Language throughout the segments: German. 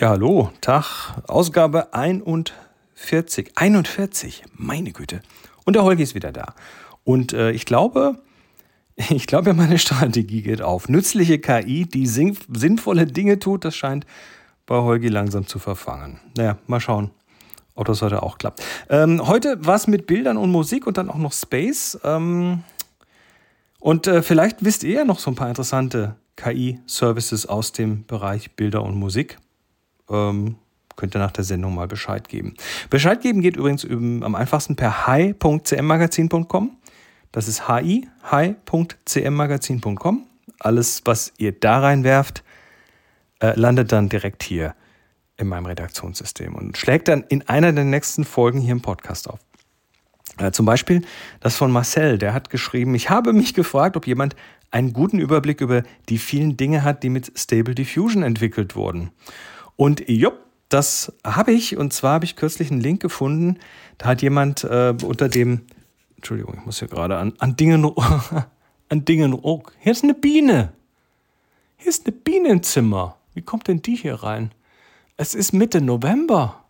Ja, hallo, Tag, Ausgabe 41. 41, meine Güte. Und der Holgi ist wieder da. Und äh, ich glaube, ich glaube, meine Strategie geht auf. Nützliche KI, die sinnvolle Dinge tut, das scheint bei Holgi langsam zu verfangen. Naja, mal schauen, ob das heute auch klappt. Ähm, heute was mit Bildern und Musik und dann auch noch Space. Ähm, und äh, vielleicht wisst ihr ja noch so ein paar interessante KI-Services aus dem Bereich Bilder und Musik. Ähm, könnt ihr nach der Sendung mal Bescheid geben. Bescheid geben geht übrigens am einfachsten per hi.cmmagazin.com. Das ist hi, hi.cmmagazin.com. Alles, was ihr da reinwerft, äh, landet dann direkt hier in meinem Redaktionssystem und schlägt dann in einer der nächsten Folgen hier im Podcast auf. Äh, zum Beispiel das von Marcel, der hat geschrieben, ich habe mich gefragt, ob jemand einen guten Überblick über die vielen Dinge hat, die mit Stable Diffusion entwickelt wurden. Und jupp, das habe ich. Und zwar habe ich kürzlich einen Link gefunden. Da hat jemand äh, unter dem, Entschuldigung, ich muss hier gerade an, an Dingen, an Dingen, oh, hier ist eine Biene. Hier ist eine Biene im Zimmer. Wie kommt denn die hier rein? Es ist Mitte November.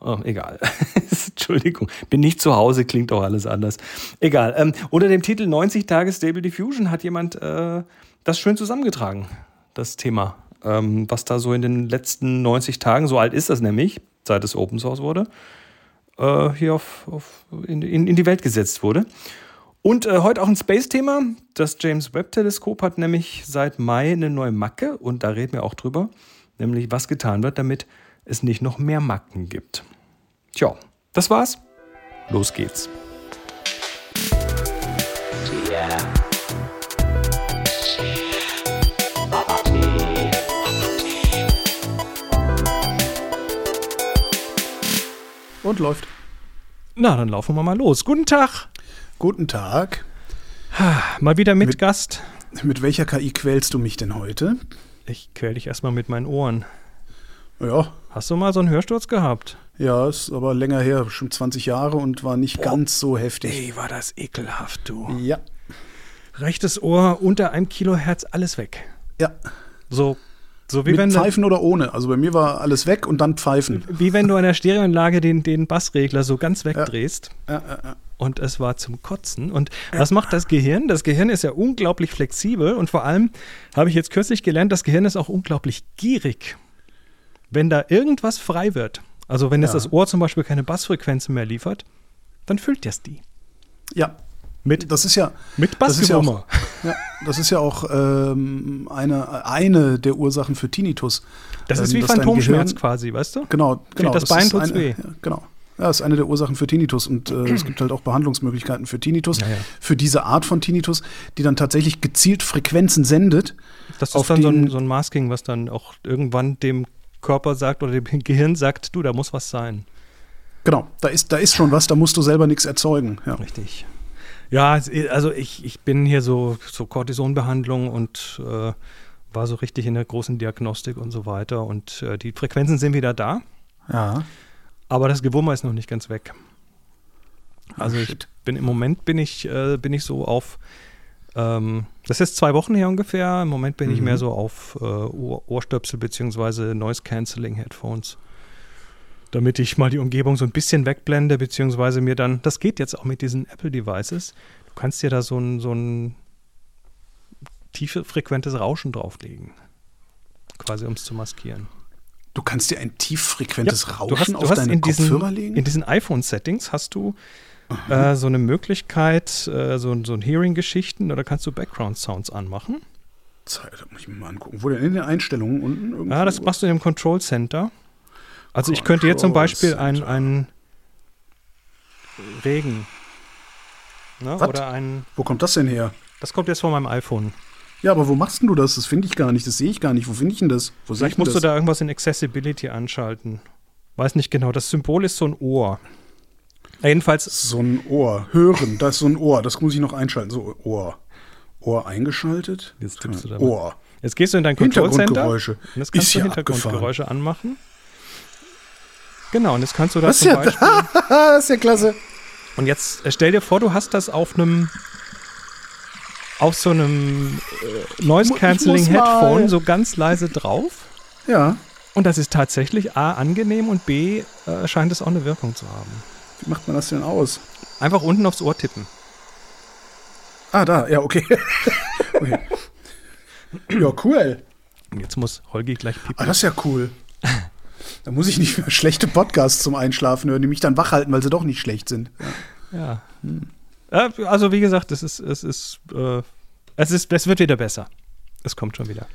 Oh, egal. Entschuldigung, bin nicht zu Hause, klingt auch alles anders. Egal. Ähm, unter dem Titel 90 Tage Stable Diffusion hat jemand äh, das schön zusammengetragen, das Thema ähm, was da so in den letzten 90 Tagen, so alt ist das nämlich, seit es Open Source wurde, äh, hier auf, auf in, in, in, die Welt gesetzt wurde. Und äh, heute auch ein Space-Thema. Das James Webb-Teleskop hat nämlich seit Mai eine neue Macke und da reden wir auch drüber, nämlich was getan wird, damit es nicht noch mehr Macken gibt. Tja, das war's. Los geht's. Yeah. Und läuft. Na, dann laufen wir mal los. Guten Tag. Guten Tag. Mal wieder mit, mit Gast. Mit welcher KI quälst du mich denn heute? Ich quäl dich erstmal mit meinen Ohren. Ja. Hast du mal so einen Hörsturz gehabt? Ja, ist aber länger her, schon 20 Jahre und war nicht Boah. ganz so heftig. Ey, war das ekelhaft, du. Ja. Rechtes Ohr unter einem Kilohertz, alles weg. Ja. So so wie Mit wenn Pfeifen oder ohne. Also bei mir war alles weg und dann Pfeifen. Wie wenn du an der Stereoanlage den, den Bassregler so ganz wegdrehst. Ja, ja, ja. Und es war zum Kotzen. Und was macht das Gehirn? Das Gehirn ist ja unglaublich flexibel und vor allem habe ich jetzt kürzlich gelernt, das Gehirn ist auch unglaublich gierig. Wenn da irgendwas frei wird, also wenn jetzt das Ohr zum Beispiel keine Bassfrequenzen mehr liefert, dann füllt das die. Ja, mit, das ist ja mit Bassgewummer. Ja, das ist ja auch ähm, eine, eine der Ursachen für Tinnitus. Das ist ähm, wie Phantomschmerz quasi, weißt du? Genau, genau. Das, das Bein tut weh. Ja, genau. Ja, das ist eine der Ursachen für Tinnitus und äh, es gibt halt auch Behandlungsmöglichkeiten für Tinnitus, ja, ja. für diese Art von Tinnitus, die dann tatsächlich gezielt Frequenzen sendet. Das ist dann so ein, so ein Masking, was dann auch irgendwann dem Körper sagt oder dem Gehirn sagt, du, da muss was sein. Genau, da ist, da ist schon was, da musst du selber nichts erzeugen. Ja. Richtig. Ja, also ich, ich bin hier so, so Cortisonbehandlung und äh, war so richtig in der großen Diagnostik und so weiter. Und äh, die Frequenzen sind wieder da. Ja. Aber das Gewummer ist noch nicht ganz weg. Also oh, ich bin im Moment bin ich, äh, bin ich so auf, ähm, das ist zwei Wochen her ungefähr. Im Moment bin mhm. ich mehr so auf äh, Ohr Ohrstöpsel bzw. Noise Cancelling Headphones damit ich mal die Umgebung so ein bisschen wegblende, beziehungsweise mir dann, das geht jetzt auch mit diesen Apple-Devices, du kannst dir da so ein, so ein tiefe, frequentes Rauschen drauflegen. Quasi, um es zu maskieren. Du kannst dir ein tieffrequentes ja, Rauschen hast, auf deine in Kopfhörer legen? In diesen iPhone-Settings hast du äh, so eine Möglichkeit, äh, so, so ein Hearing-Geschichten, oder kannst du Background-Sounds anmachen. Zeit, muss ich mir mal angucken. Wo denn in den Einstellungen unten? Irgendwo? Ja, das machst du im Control Center. Also ich könnte jetzt zum Beispiel einen Regen ne? oder ein. Wo kommt das denn her? Das kommt jetzt von meinem iPhone. Ja, aber wo machst du das? Das finde ich gar nicht. Das sehe ich gar nicht. Wo finde ich denn das? Wo Vielleicht musst das? du da irgendwas in Accessibility anschalten. Weiß nicht genau. Das Symbol ist so ein Ohr. Jedenfalls. So ein Ohr. Hören. Da ist so ein Ohr. Das muss ich noch einschalten. So, Ohr. Ohr eingeschaltet. Jetzt tippst du da Ohr. Jetzt gehst du in dein Control Center. Hintergrundgeräusche. Und jetzt kannst ist du Hintergrundgeräusche abgefahren. anmachen. Genau, und jetzt kannst du da das zum ja, Beispiel. das ist ja klasse. Und jetzt äh, stell dir vor, du hast das auf einem auf so einem äh, Noise Cancelling Headphone so ganz leise drauf. Ja. Und das ist tatsächlich A, angenehm und B, äh, scheint es auch eine Wirkung zu haben. Wie macht man das denn aus? Einfach unten aufs Ohr tippen. Ah, da, ja, okay. okay. Ja, cool. Jetzt muss Holgi gleich piepen. Ah, das ist ja cool. Da muss ich nicht mehr schlechte Podcasts zum Einschlafen hören, die mich dann wach halten, weil sie doch nicht schlecht sind. Ja. ja. Hm. Also wie gesagt, es ist, es ist, äh, es ist, es wird wieder besser. Es kommt schon wieder.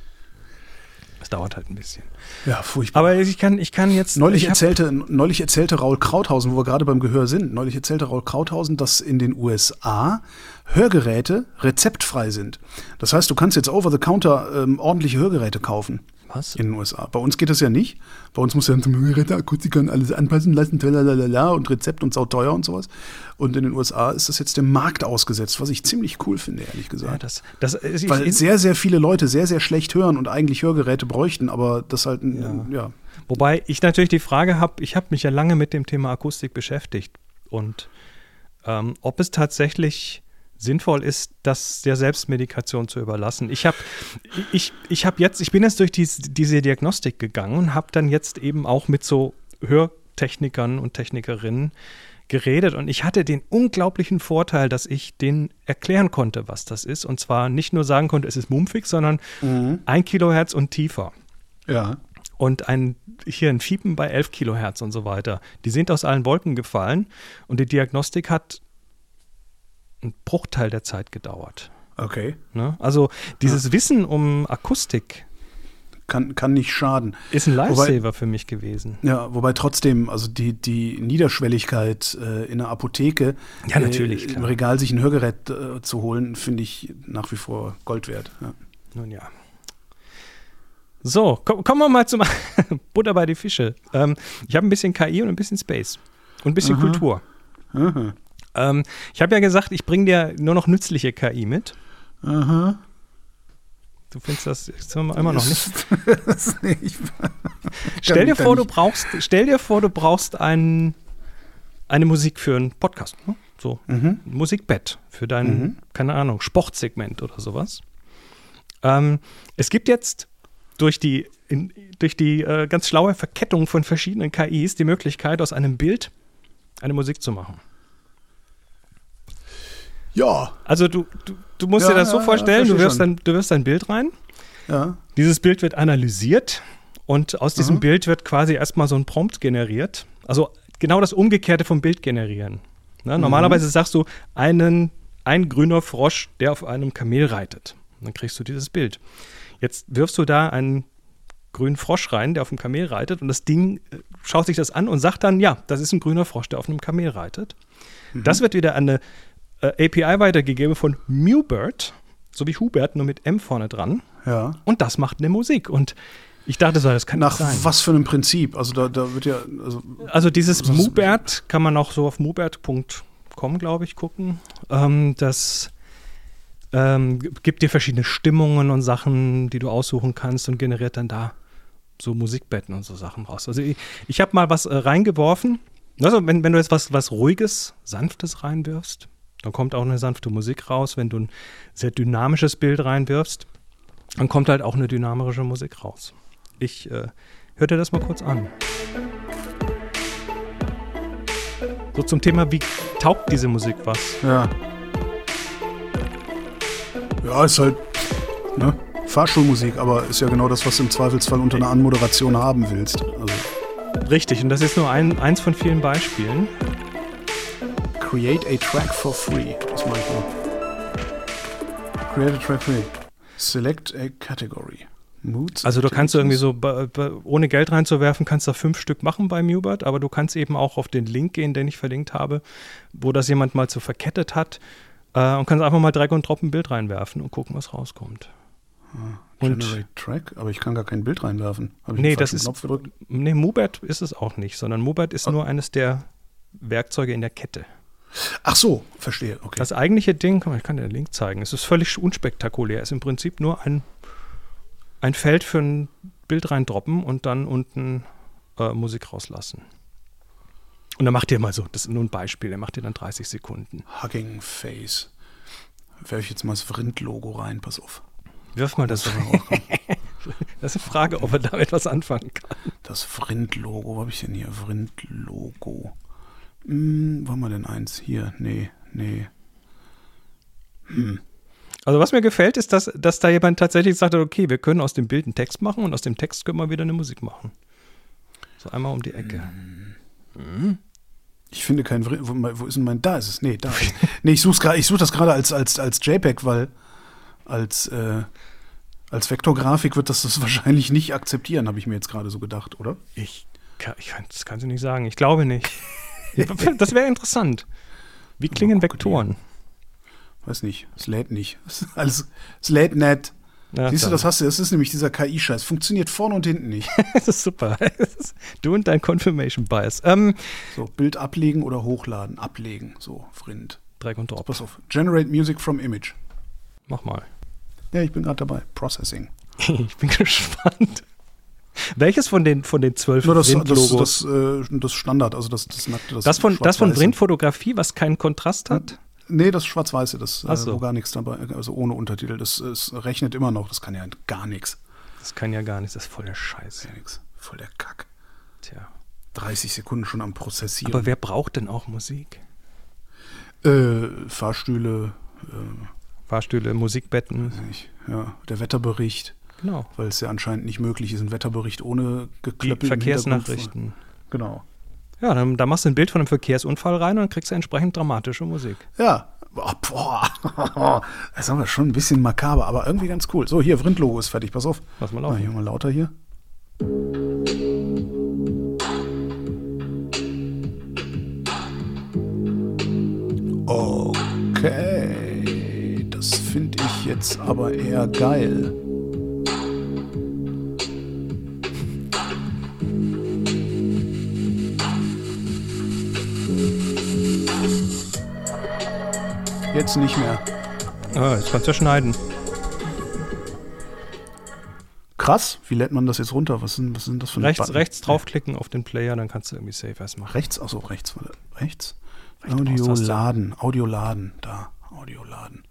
Es dauert halt ein bisschen. Ja, furchtbar. Aber ich kann, ich kann jetzt. Neulich erzählte, neulich erzählte Raul Krauthausen, wo wir gerade beim Gehör sind, neulich erzählte Raul Krauthausen, dass in den USA Hörgeräte rezeptfrei sind. Das heißt, du kannst jetzt over the counter ähm, ordentliche Hörgeräte kaufen. Was? In den USA. Bei uns geht das ja nicht. Bei uns muss ja Hörgeräte, Akustiker und alles anpassen lassen, tralalala, und Rezept und sauteuer und sowas. Und in den USA ist das jetzt dem Markt ausgesetzt, was ich ziemlich cool finde, ehrlich gesagt. Ja, das, das ist, Weil sehr, sehr viele Leute sehr, sehr schlecht hören und eigentlich Hörgeräte bräuchten, aber das halt, ja. ja. Wobei ich natürlich die Frage habe, ich habe mich ja lange mit dem Thema Akustik beschäftigt und ähm, ob es tatsächlich sinnvoll ist, das der Selbstmedikation zu überlassen. Ich habe ich, ich hab jetzt, ich bin jetzt durch die, diese Diagnostik gegangen und habe dann jetzt eben auch mit so Hörtechnikern und Technikerinnen geredet und ich hatte den unglaublichen Vorteil, dass ich denen erklären konnte, was das ist. Und zwar nicht nur sagen konnte, es ist Mumpfix, sondern mhm. ein Kilohertz und tiefer. Ja. Und ein, hier ein Fiepen bei 11 Kilohertz und so weiter. Die sind aus allen Wolken gefallen und die Diagnostik hat ein Bruchteil der Zeit gedauert. Okay. Ne? Also dieses ja. Wissen um Akustik kann, kann nicht schaden. Ist ein Lifesaver wobei, für mich gewesen. Ja, wobei trotzdem, also die, die Niederschwelligkeit äh, in der Apotheke ja, natürlich, äh, im Regal sich ein Hörgerät äh, zu holen, finde ich nach wie vor Gold wert. Ja. Nun ja. So, komm, kommen wir mal zum Butter bei die Fische. Ähm, ich habe ein bisschen KI und ein bisschen Space und ein bisschen Aha. Kultur. Aha. Ähm, ich habe ja gesagt, ich bringe dir nur noch nützliche KI mit. Aha. Du findest das immer noch nicht. nicht. stell dir vor, du brauchst, stell dir vor, du brauchst ein, eine Musik für einen Podcast. Ne? So, mhm. ein Musikbett für dein, mhm. keine Ahnung, Sportsegment oder sowas. Ähm, es gibt jetzt durch die, in, durch die äh, ganz schlaue Verkettung von verschiedenen KIs die Möglichkeit, aus einem Bild eine Musik zu machen. Ja. Also du, du, du musst ja, dir das so vorstellen, ja, du, wirfst ein, du wirfst ein Bild rein. Ja. Dieses Bild wird analysiert und aus diesem mhm. Bild wird quasi erstmal so ein Prompt generiert. Also genau das Umgekehrte vom Bild generieren. Ne? Normalerweise mhm. sagst du einen, ein grüner Frosch, der auf einem Kamel reitet. dann kriegst du dieses Bild. Jetzt wirfst du da einen grünen Frosch rein, der auf einem Kamel reitet und das Ding äh, schaut sich das an und sagt dann, ja, das ist ein grüner Frosch, der auf einem Kamel reitet. Mhm. Das wird wieder an eine äh, API weitergegeben von Mewbird, so wie Hubert, nur mit M vorne dran. Ja. Und das macht eine Musik. Und ich dachte so, das kann Nach sein. was für einem Prinzip? Also da, da wird ja. Also, also dieses Mubert kann man auch so auf mubert.com, glaube ich, gucken. Ähm, das ähm, gibt dir verschiedene Stimmungen und Sachen, die du aussuchen kannst und generiert dann da so Musikbetten und so Sachen raus. Also ich, ich habe mal was äh, reingeworfen. Also wenn, wenn du jetzt was, was Ruhiges, Sanftes reinwirfst, dann kommt auch eine sanfte Musik raus. Wenn du ein sehr dynamisches Bild reinwirfst, dann kommt halt auch eine dynamische Musik raus. Ich äh, hör dir das mal kurz an. So zum Thema, wie taugt diese Musik was? Ja. Ja, ist halt ne? Fahrschulmusik, aber ist ja genau das, was du im Zweifelsfall unter einer Anmoderation haben willst. Also. Richtig, und das ist nur ein, eins von vielen Beispielen. Create a track for free. Das mache ich mal. Create a track for free. Select a category. Moods also du kannst irgendwie so, ohne Geld reinzuwerfen, kannst da fünf Stück machen bei Mubert, aber du kannst eben auch auf den Link gehen, den ich verlinkt habe, wo das jemand mal so verkettet hat äh, und kannst einfach mal Drag und Drop ein Bild reinwerfen und gucken, was rauskommt. Ah, Generate Track, aber ich kann gar kein Bild reinwerfen. Habe ich nee, das ist, Knopf gedrückt? Nee, Mubert ist es auch nicht, sondern Mubert ist oh. nur eines der Werkzeuge in der Kette. Ach so, verstehe. Okay. Das eigentliche Ding, ich kann dir den Link zeigen, es ist völlig unspektakulär. Es ist im Prinzip nur ein, ein Feld für ein Bild reindroppen und dann unten äh, Musik rauslassen. Und dann macht ihr mal so, das ist nur ein Beispiel, er macht dir dann 30 Sekunden. Hugging Face. Werfe ich jetzt mal das Vrind-Logo rein, pass auf. Wirf mal das rein. das ist eine Frage, ob er damit was anfangen kann. das Vrind-Logo. Wo habe ich denn hier? Vrind-Logo. Hm, wo haben wir denn eins? Hier, nee, nee. Hm. Also was mir gefällt, ist, dass, dass da jemand tatsächlich sagt, okay, wir können aus dem Bild einen Text machen und aus dem Text können wir wieder eine Musik machen. So einmal um die Ecke. Hm. Ich finde kein, wo, wo, ist denn mein, da ist es, nee, da. nee, ich suche ich such das gerade als, als, als JPEG, weil als, äh, als Vektorgrafik wird das das wahrscheinlich nicht akzeptieren, habe ich mir jetzt gerade so gedacht, oder? Ich, kann, ich kann, das kannst du nicht sagen, ich glaube nicht. das wäre interessant. Wie klingen Vektoren? Weiß nicht, es lädt nicht. Alles, es lädt nicht. Ja, Siehst du, das hast du, das ist nämlich dieser KI-Scheiß. Funktioniert vorne und hinten nicht. das ist super. Du und dein Confirmation Bias. Ähm, so, Bild ablegen oder hochladen. Ablegen. So, Frind. Drag und Drop. Pass auf. Generate Music from Image. Mach mal. Ja, ich bin gerade dabei. Processing. ich bin gespannt. Welches von den, von den zwölf Nur das, das, das, äh, das, Standard, also das, das nackte. Das, das von, das von Printfotografie, was keinen Kontrast hat? Nee, das Schwarz-Weiße, das äh, so. wo gar nichts dabei, also ohne Untertitel. Das, das rechnet immer noch, das kann ja gar nichts. Das kann ja gar nichts, das ist voll der Scheiß. Ja, nix. Voll der Kack. Tja. 30 Sekunden schon am Prozessieren. Aber wer braucht denn auch Musik? Äh, Fahrstühle. Äh, Fahrstühle, Musikbetten. Nicht. Ja, der Wetterbericht. Genau. Weil es ja anscheinend nicht möglich ist, ein Wetterbericht ohne geklöppel. Verkehrsnachrichten. Genau. Ja, dann, dann, machst du ein Bild von einem Verkehrsunfall rein und dann kriegst du entsprechend dramatische Musik. Ja. Oh, boah. Das ist aber schon ein bisschen makaber, aber irgendwie ganz cool. So, hier, Vrind-Logo ist fertig. Pass auf. Lass mal laufen. hier mal lauter hier. Okay. Das finde ich jetzt aber eher geil. Jetzt nicht mehr. Ah, jetzt kannst du ja schneiden. Krass, wie lädt man das jetzt runter? Was sind, was sind das für rechts, Button? rechts draufklicken auf den Player, dann kannst du irgendwie Save as machen. Rechts, achso, rechts, rechts. Audio laden, Audio laden, da, Audio laden.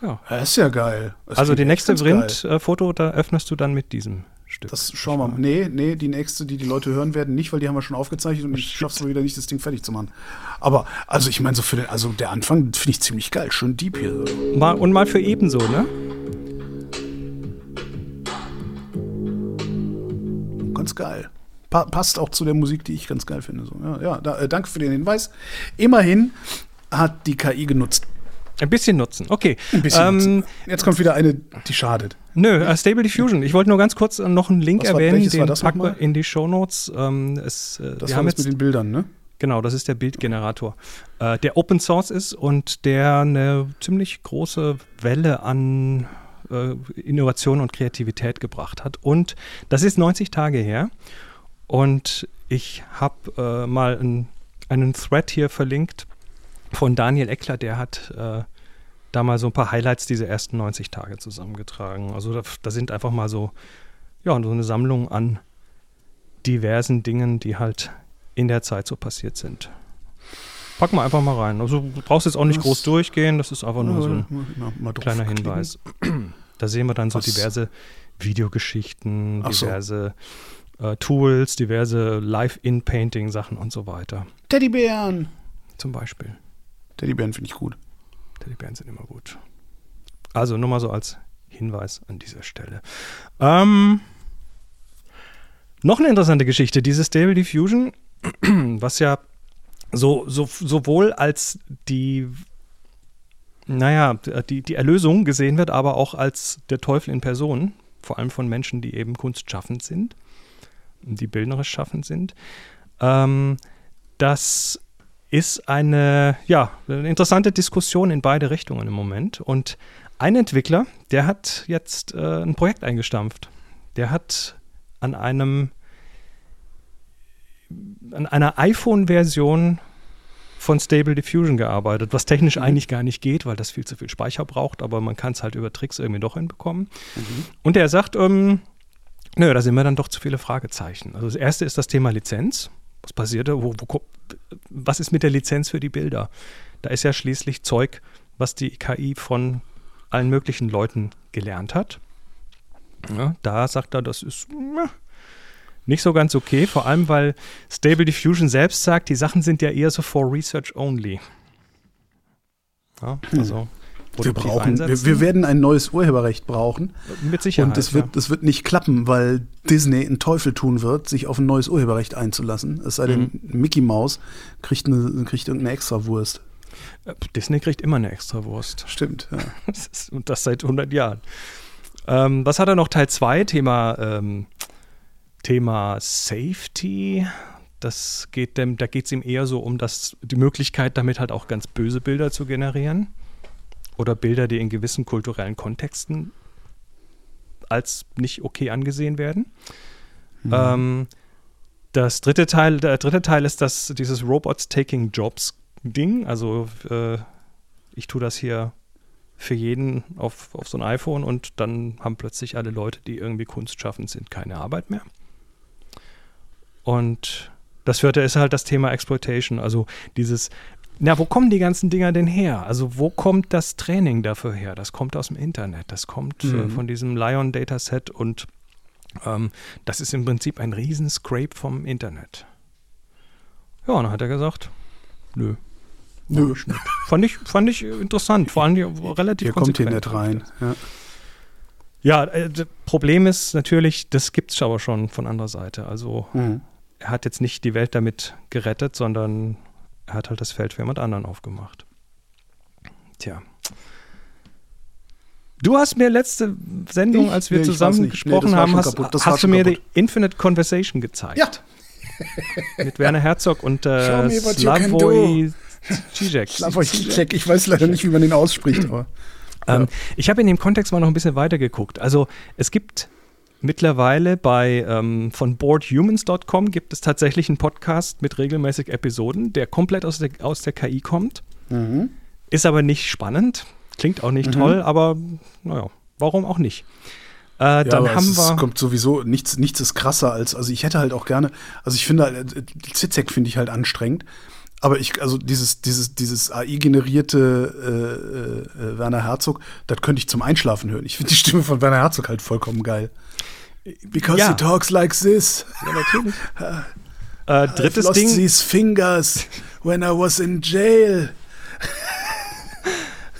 Ja. Das ist ja geil. Das also die nächste Print-Foto, da öffnest du dann mit diesem Stück. Das schauen wir mal. Nee, nee, die nächste, die die Leute hören werden, nicht, weil die haben wir schon aufgezeichnet und ich schaff's mal wieder nicht, das Ding fertig zu machen. Aber, also ich meine, so für den, also der Anfang finde ich ziemlich geil. Schön deep hier. Mal, und mal für ebenso, ne? Ganz geil. Pa passt auch zu der Musik, die ich ganz geil finde. So, ja, ja da, äh, danke für den Hinweis. Immerhin hat die KI genutzt. Ein bisschen nutzen, okay. Ein bisschen ähm, nutzen. Jetzt kommt wieder eine, die schadet. Nö, uh, Stable Diffusion. Ich wollte nur ganz kurz äh, noch einen Link Was erwähnen, war, den packen wir in die Show Notes. Ähm, es, äh, das wir haben jetzt mit den Bildern, ne? Genau, das ist der Bildgenerator, äh, der Open Source ist und der eine ziemlich große Welle an äh, Innovation und Kreativität gebracht hat. Und das ist 90 Tage her. Und ich habe mal ein, einen Thread hier verlinkt von Daniel Eckler, der hat äh, da mal so ein paar Highlights dieser ersten 90 Tage zusammengetragen. Also da, da, sind einfach mal so, ja, so eine Sammlung an diversen Dingen, die halt in der Zeit so passiert sind. Packen wir einfach mal rein. Also du brauchst jetzt auch nicht Was? groß durchgehen, das ist einfach nur so ein mal, mal kleiner Hinweis. Da sehen wir dann so Was? diverse Videogeschichten, diverse so. äh, Tools, diverse Live-In-Painting-Sachen und so weiter. Teddybären! Zum Beispiel. Teddybären finde ich gut. Teddybären sind immer gut. Also nur mal so als Hinweis an dieser Stelle. Ähm, noch eine interessante Geschichte, dieses Stable Diffusion, was ja so, so, sowohl als die, naja, die, die Erlösung gesehen wird, aber auch als der Teufel in Person, vor allem von Menschen, die eben kunstschaffend sind, die bildnerisch schaffend sind. Ähm, das ist eine, ja, eine interessante Diskussion in beide Richtungen im Moment. Und ein Entwickler, der hat jetzt äh, ein Projekt eingestampft. Der hat an einem an einer iPhone-Version von Stable Diffusion gearbeitet, was technisch mhm. eigentlich gar nicht geht, weil das viel zu viel Speicher braucht, aber man kann es halt über Tricks irgendwie doch hinbekommen. Mhm. Und er sagt, ähm, nö, da sind wir dann doch zu viele Fragezeichen. Also das erste ist das Thema Lizenz. Was passierte? Wo, wo, was ist mit der Lizenz für die Bilder? Da ist ja schließlich Zeug, was die KI von allen möglichen Leuten gelernt hat. Ja, da sagt er, das ist, nicht so ganz okay, vor allem weil Stable Diffusion selbst sagt, die Sachen sind ja eher so for Research only. Ja, also wir, brauchen, wir, wir, werden ein neues Urheberrecht brauchen. Mit Sicherheit. Und das wird, ja. wird nicht klappen, weil Disney einen Teufel tun wird, sich auf ein neues Urheberrecht einzulassen. Es sei denn, mhm. Mickey Mouse kriegt, eine, kriegt irgendeine Extrawurst. Äh, Disney kriegt immer eine Extrawurst. Stimmt, ja. Und das seit 100 Jahren. Ähm, was hat er noch? Teil 2, Thema, ähm, Thema Safety. Das geht dem, da geht es ihm eher so um das, die Möglichkeit, damit halt auch ganz böse Bilder zu generieren oder Bilder, die in gewissen kulturellen Kontexten als nicht okay angesehen werden. Mhm. Ähm, das dritte Teil, der dritte Teil ist das, dieses Robots Taking Jobs Ding. Also äh, ich tue das hier für jeden auf, auf so ein iPhone und dann haben plötzlich alle Leute, die irgendwie Kunst schaffen, sind keine Arbeit mehr. Und das vierte ist halt das Thema Exploitation, also dieses na, wo kommen die ganzen Dinger denn her? Also wo kommt das Training dafür her? Das kommt aus dem Internet, das kommt äh, mhm. äh, von diesem Lion Dataset und ähm, das ist im Prinzip ein riesen Scrape vom Internet. Ja, und dann hat er gesagt, nö. Nö. Fand ich, fand ich interessant, vor allem relativ Hier kommt hier nicht rein. Ja, ja äh, Problem ist natürlich, das gibt es aber schon von anderer Seite. Also mhm. er hat jetzt nicht die Welt damit gerettet, sondern er hat halt das Feld für jemand anderen aufgemacht. Tja. Du hast mir letzte Sendung, ich? als wir nee, zusammen gesprochen nee, haben, hast, hast du mir kaputt. die Infinite Conversation gezeigt. Ja. Mit Werner Herzog und äh, Slavoj Zizek. Slavoj Zizek, ich weiß leider nicht, wie man ihn ausspricht, aber. Ähm, ich habe in dem Kontext mal noch ein bisschen weiter geguckt. Also es gibt Mittlerweile bei ähm, von boardhumans.com gibt es tatsächlich einen Podcast mit regelmäßig Episoden, der komplett aus der, aus der KI kommt. Mhm. Ist aber nicht spannend, klingt auch nicht mhm. toll, aber naja, warum auch nicht? Äh, ja, dann haben es, wir. Es kommt sowieso, nichts, nichts ist krasser als, also ich hätte halt auch gerne, also ich finde halt, äh, Zizek finde ich halt anstrengend. Aber ich, also dieses, dieses, dieses AI-generierte äh, äh, Werner Herzog, das könnte ich zum Einschlafen hören. Ich finde die Stimme von Werner Herzog halt vollkommen geil. Because ja. he talks like this. Ja, natürlich. äh, drittes I've lost Ding. these fingers when I was in jail.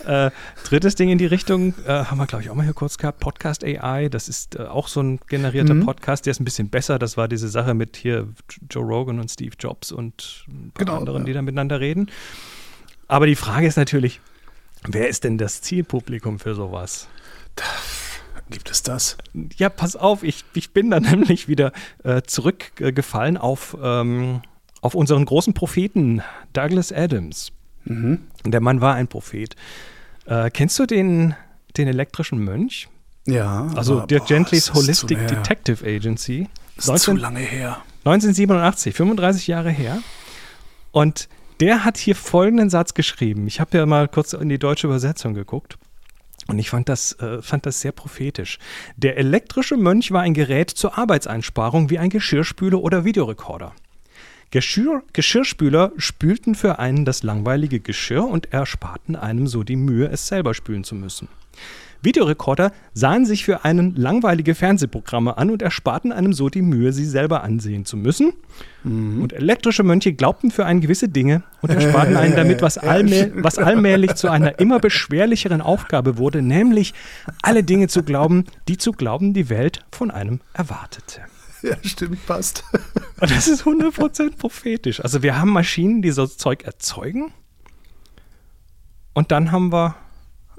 äh, drittes Ding in die Richtung, äh, haben wir, glaube ich, auch mal hier kurz gehabt, Podcast AI. Das ist äh, auch so ein generierter mhm. Podcast, der ist ein bisschen besser. Das war diese Sache mit hier Joe Rogan und Steve Jobs und ein paar genau, anderen, ja. die da miteinander reden. Aber die Frage ist natürlich, wer ist denn das Zielpublikum für sowas? Gibt es das? Ja, pass auf, ich, ich bin dann nämlich wieder äh, zurückgefallen auf, ähm, auf unseren großen Propheten Douglas Adams. Mhm. Der Mann war ein Prophet. Äh, kennst du den, den elektrischen Mönch? Ja. Also aber, Dirk Gentlys Holistic Detective Agency. Das ist 19, zu lange her. 1987, 35 Jahre her. Und der hat hier folgenden Satz geschrieben. Ich habe ja mal kurz in die deutsche Übersetzung geguckt. Und ich fand das, äh, fand das sehr prophetisch. Der elektrische Mönch war ein Gerät zur Arbeitseinsparung wie ein Geschirrspüler oder Videorekorder. Geschirr, Geschirrspüler spülten für einen das langweilige Geschirr und ersparten einem so die Mühe, es selber spülen zu müssen. Videorekorder sahen sich für einen langweilige Fernsehprogramme an und ersparten einem so die Mühe, sie selber ansehen zu müssen. Mhm. Und elektrische Mönche glaubten für einen gewisse Dinge und ersparten einen damit, was, allmäh was allmählich zu einer immer beschwerlicheren Aufgabe wurde, nämlich alle Dinge zu glauben, die zu glauben die Welt von einem erwartete. Ja, stimmt, passt. Und das ist 100% prophetisch. Also wir haben Maschinen, die so Zeug erzeugen. Und dann haben wir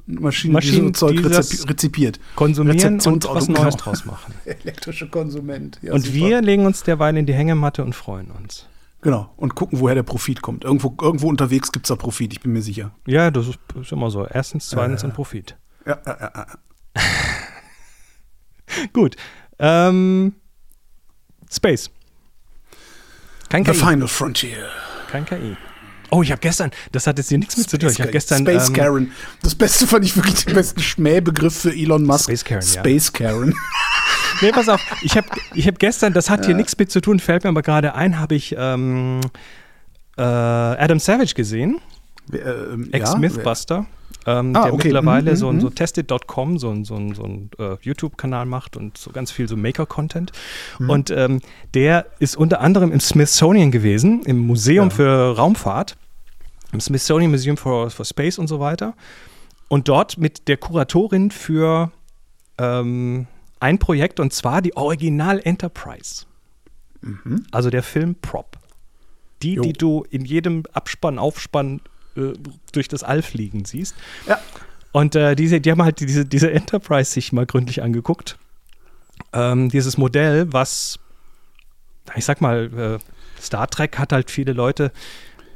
Maschinen, Maschinen die so Zeug rezip rezipiert. Konsumieren und was Neues genau. draus machen. Elektrische Konsument. Ja, und super. wir legen uns derweil in die Hängematte und freuen uns. Genau, und gucken, woher der Profit kommt. Irgendwo, irgendwo unterwegs gibt es da Profit, ich bin mir sicher. Ja, das ist, ist immer so. Erstens, zweitens äh, ein Profit. Ja, ja, ja. ja. Gut. Ähm, Space. Kein KI. The Final Frontier. Kein KI. Oh, ich habe gestern, das hat jetzt hier nichts mit zu tun. Ich habe gestern Space ähm, Karen. Das Beste fand ich wirklich den besten Schmähbegriff für Elon Musk. Space Karen. Space ja. Karen. nee, pass auf. Ich habe ich hab gestern, das hat ja. hier nichts mit zu tun, fällt mir aber gerade ein, habe ich ähm, äh, Adam Savage gesehen. Ähm, Ex-Mythbuster. Ähm, Ah, der okay. mittlerweile Mhm, so, ein- mhm. so tested.com, so ein, so ein, so ein äh, YouTube-Kanal macht und so ganz viel so Maker-Content. Mhm. Und ähm, der ist unter anderem im Smithsonian gewesen, im Museum Ja. für Raumfahrt, im Smithsonian Museum for, for Space und so weiter. Und dort mit der Kuratorin für ähm, ein Projekt und zwar die Original Enterprise. Also der Film Prop. Die, Mhm. Jo. die du in jedem Abspann, Aufspann äh, durch das All fliegen siehst. Ja. Und äh, diese, die haben halt diese, diese Enterprise sich mal gründlich angeguckt. Ähm, dieses Modell, was, ich sag mal, äh, Star Trek hat halt viele Leute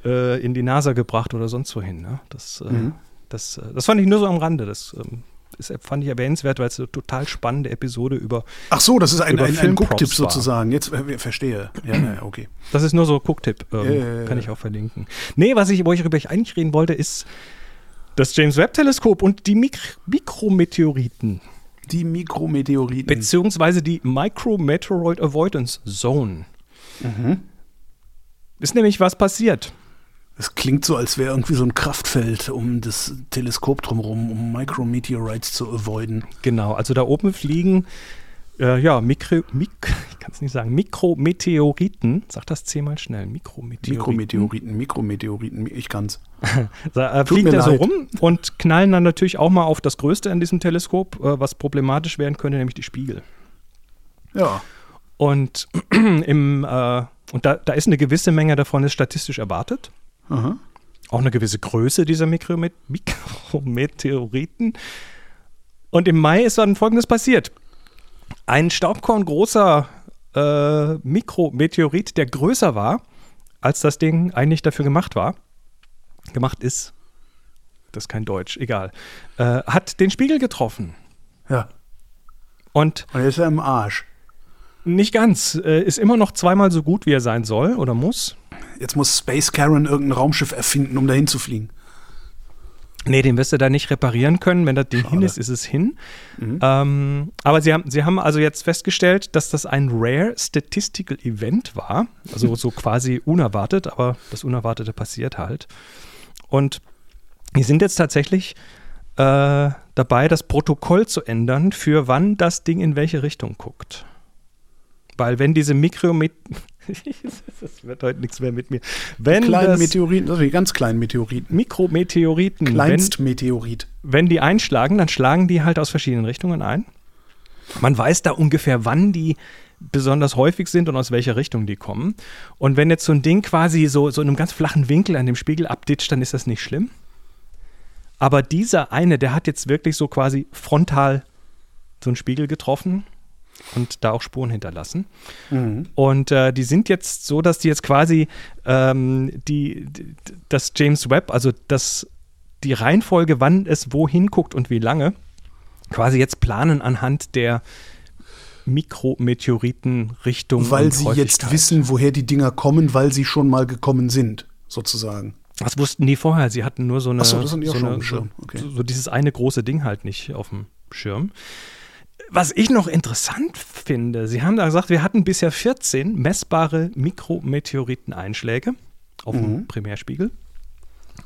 äh, in die NASA gebracht oder sonst wohin. Ne? Das, äh, Mhm. das, das fand ich nur so am Rande. Das ähm, ist, fand ich erwähnenswert, weil es eine total spannende Episode über. Ach so, das ist ein, ein, ein Gucktipp sozusagen. Jetzt äh, verstehe. Ja, ja, okay. Das ist nur so Gucktipp. Ähm, ja, kann ich auch verlinken. Nee, was ich, wo ich eigentlich reden wollte, ist das James Webb Teleskop und die Mik Mikrometeoriten. Die Mikrometeoriten. beziehungsweise die Micrometeoroid Avoidance Zone. Mhm. Ist nämlich was passiert. Es klingt so, als wäre irgendwie so ein Kraftfeld um das Teleskop drumherum, um Micrometeorites zu avoiden. Genau, also da oben fliegen äh, ja, Mikro, Mik, ich kann es nicht sagen, Mikrometeoriten, sag das zehnmal schnell, Mikrometeoriten. Mikrometeoriten, Mikrometeoriten, ich kann's. Da, äh, Tut fliegen mir da so rum und knallen dann natürlich auch mal auf das Größte an diesem Teleskop, äh, was problematisch werden könnte, nämlich die Spiegel. Ja. Und im äh, und da, da ist eine gewisse Menge davon ist statistisch erwartet. Aha. auch eine gewisse Größe dieser Mikromet Mikrometeoriten. Und im Mai ist dann Folgendes passiert. Ein staubkorngroßer äh, Mikrometeorit, der größer war, als das Ding eigentlich dafür gemacht war, gemacht ist, das ist kein Deutsch, egal, äh, hat den Spiegel getroffen. Ja. Und Und er ist ja im Arsch. nicht ganz, äh, ist immer noch zweimal so gut, wie er sein soll oder muss. Jetzt muss Space Karen irgendein Raumschiff erfinden, um dahin zu fliegen. Nee, den wirst du da nicht reparieren können. Wenn das Ding hin ist, ist es hin. Ähm, aber sie haben, sie haben also jetzt festgestellt, dass das ein Rare Statistical Event war. Also so quasi unerwartet, aber das Unerwartete passiert halt. Und die sind jetzt tatsächlich äh, dabei, das Protokoll zu ändern, für wann das Ding in welche Richtung guckt. Weil wenn diese Mikromet... das wird heute nichts mehr mit mir. Wenn Kleinen Meteoriten, also die ganz kleinen Meteoriten. Mikrometeoriten, wenn, Kleinstmeteorit. wenn die einschlagen, dann schlagen die halt aus verschiedenen Richtungen ein. Man weiß da ungefähr, wann die besonders häufig sind und aus welcher Richtung die kommen. Und wenn jetzt so ein Ding quasi so, so in einem ganz flachen Winkel an dem Spiegel abditscht, dann ist das nicht schlimm. Aber dieser eine, der hat jetzt wirklich so quasi frontal so einen Spiegel getroffen und da auch Spuren hinterlassen. Mhm. Und äh, die sind jetzt so, dass die jetzt quasi ähm, die, die, das James Webb, also das, die Reihenfolge, wann es wohin guckt und wie lange, quasi jetzt planen anhand der Mikrometeoritenrichtung. Weil sie jetzt wissen, woher die Dinger kommen, weil sie schon mal gekommen sind, sozusagen. Das wussten die vorher. Sie hatten nur so eine. Ach so, das hatten die auch so, schon eine Schirm. Okay. so, so dieses eine große Ding halt nicht auf dem Schirm. Was ich noch interessant finde, Sie haben da gesagt, wir hatten bisher 14 messbare Mikrometeoriteneinschläge auf dem Mhm. Primärspiegel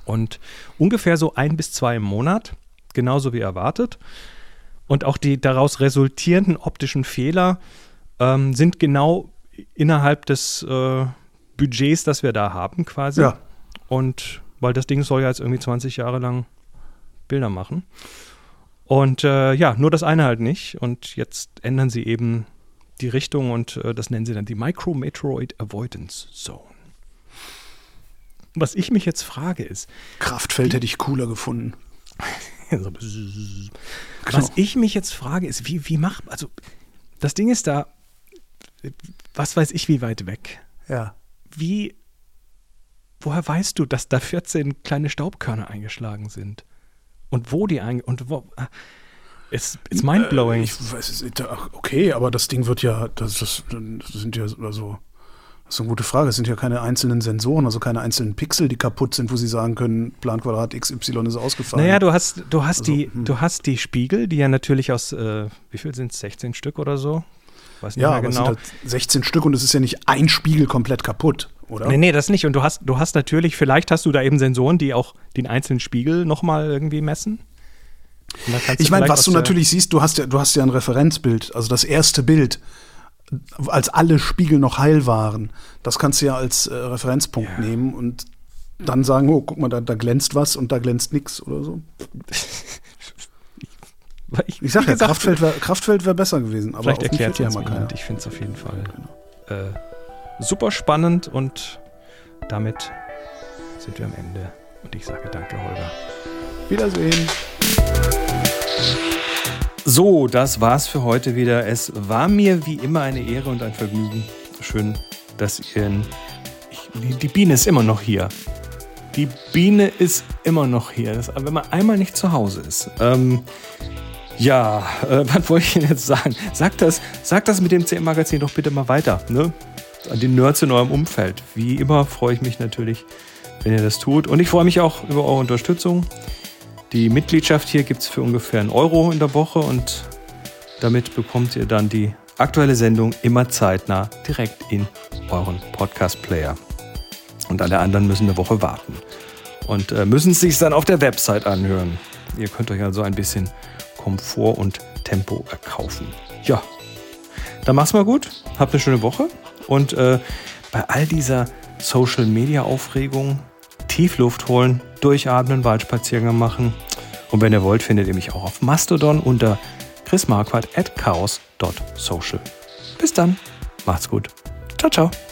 und ungefähr so ein bis zwei im Monat, genauso wie erwartet. Und auch die daraus resultierenden optischen Fehler ähm, sind genau innerhalb des äh, Budgets, das wir da haben, quasi. Ja. Und weil das Ding soll ja jetzt irgendwie 20 Jahre lang Bilder machen. Und äh, ja, nur das eine halt nicht. Und jetzt ändern sie eben die Richtung und äh, das nennen sie dann die Micrometeoroid Avoidance Zone. Was ich mich jetzt frage ist, Kraftfeld hätte ich cooler gefunden. bzzz. was ich mich jetzt frage ist, wie, wie macht, also das Ding ist da, was weiß ich, wie weit weg? Ja. Wie, woher weißt du, dass da 14 kleine Staubkörner eingeschlagen sind? Und wo die einge... Und wo... It's, it's mindblowing. Äh, Ich weiß Okay, aber das Ding wird ja, das, das, das sind ja also, das ist eine gute Frage. Es sind ja keine einzelnen Sensoren, also keine einzelnen Pixel, die kaputt sind, wo sie sagen können, Planquadrat XY ist ausgefallen. naja, du hast, du hast Also, die, hm. du hast die Spiegel, die ja natürlich aus, äh, wie viel sind es, 16 Stück oder so? Weiß nicht ja, mehr genau. halt 16 Stück und es ist ja nicht ein Spiegel komplett kaputt oder? Nee, nee, das nicht. Und du hast, du hast natürlich, vielleicht hast du da eben Sensoren, die auch den einzelnen Spiegel nochmal irgendwie messen. Ich meine, was du natürlich siehst, du hast ja, du hast ja ein Referenzbild, also das erste Bild, als alle Spiegel noch heil waren. Das kannst du ja als äh, Referenzpunkt ja. nehmen und dann sagen, oh, guck mal, da, da glänzt was und da glänzt nichts oder so. Ich, ich sag ja, gesagt, Kraftfeld wäre Kraftfeld wär besser gewesen. Aber vielleicht erklärt ja mal keiner. Ich finde es auf jeden Fall genau. äh, super spannend und damit sind wir am Ende. Und ich sage danke, Holger. Wiedersehen. So, das war's für heute wieder. Es war mir wie immer eine Ehre und ein Vergnügen. Schön, dass ihr. Ich, die, die, Biene ist immer noch hier. Die Biene ist immer noch hier. Das, wenn man einmal nicht zu Hause ist. Ähm, ja, äh, was wollte ich denn jetzt sagen? Sagt das, sagt das mit dem CM-Magazin doch bitte mal weiter. Ne? An die Nerds in eurem Umfeld. Wie immer freue ich mich natürlich, wenn ihr das tut. Und ich freue mich auch über eure Unterstützung. Die Mitgliedschaft hier gibt es für ungefähr einen Euro in der Woche und damit bekommt ihr dann die aktuelle Sendung immer zeitnah direkt in euren Podcast-Player. Und alle anderen müssen eine Woche warten und äh, müssen es sich dann auf der Website anhören. Ihr könnt euch also ein bisschen Komfort und Tempo erkaufen. Ja, dann mach's mal gut, habt eine schöne Woche und äh, bei all dieser Social-Media-Aufregung Tiefluft holen, durchatmen, Waldspaziergänge machen. Und wenn ihr wollt, findet ihr mich auch auf Mastodon unter chrismarquardt at chaos.social. Bis dann, macht's gut. Ciao, ciao.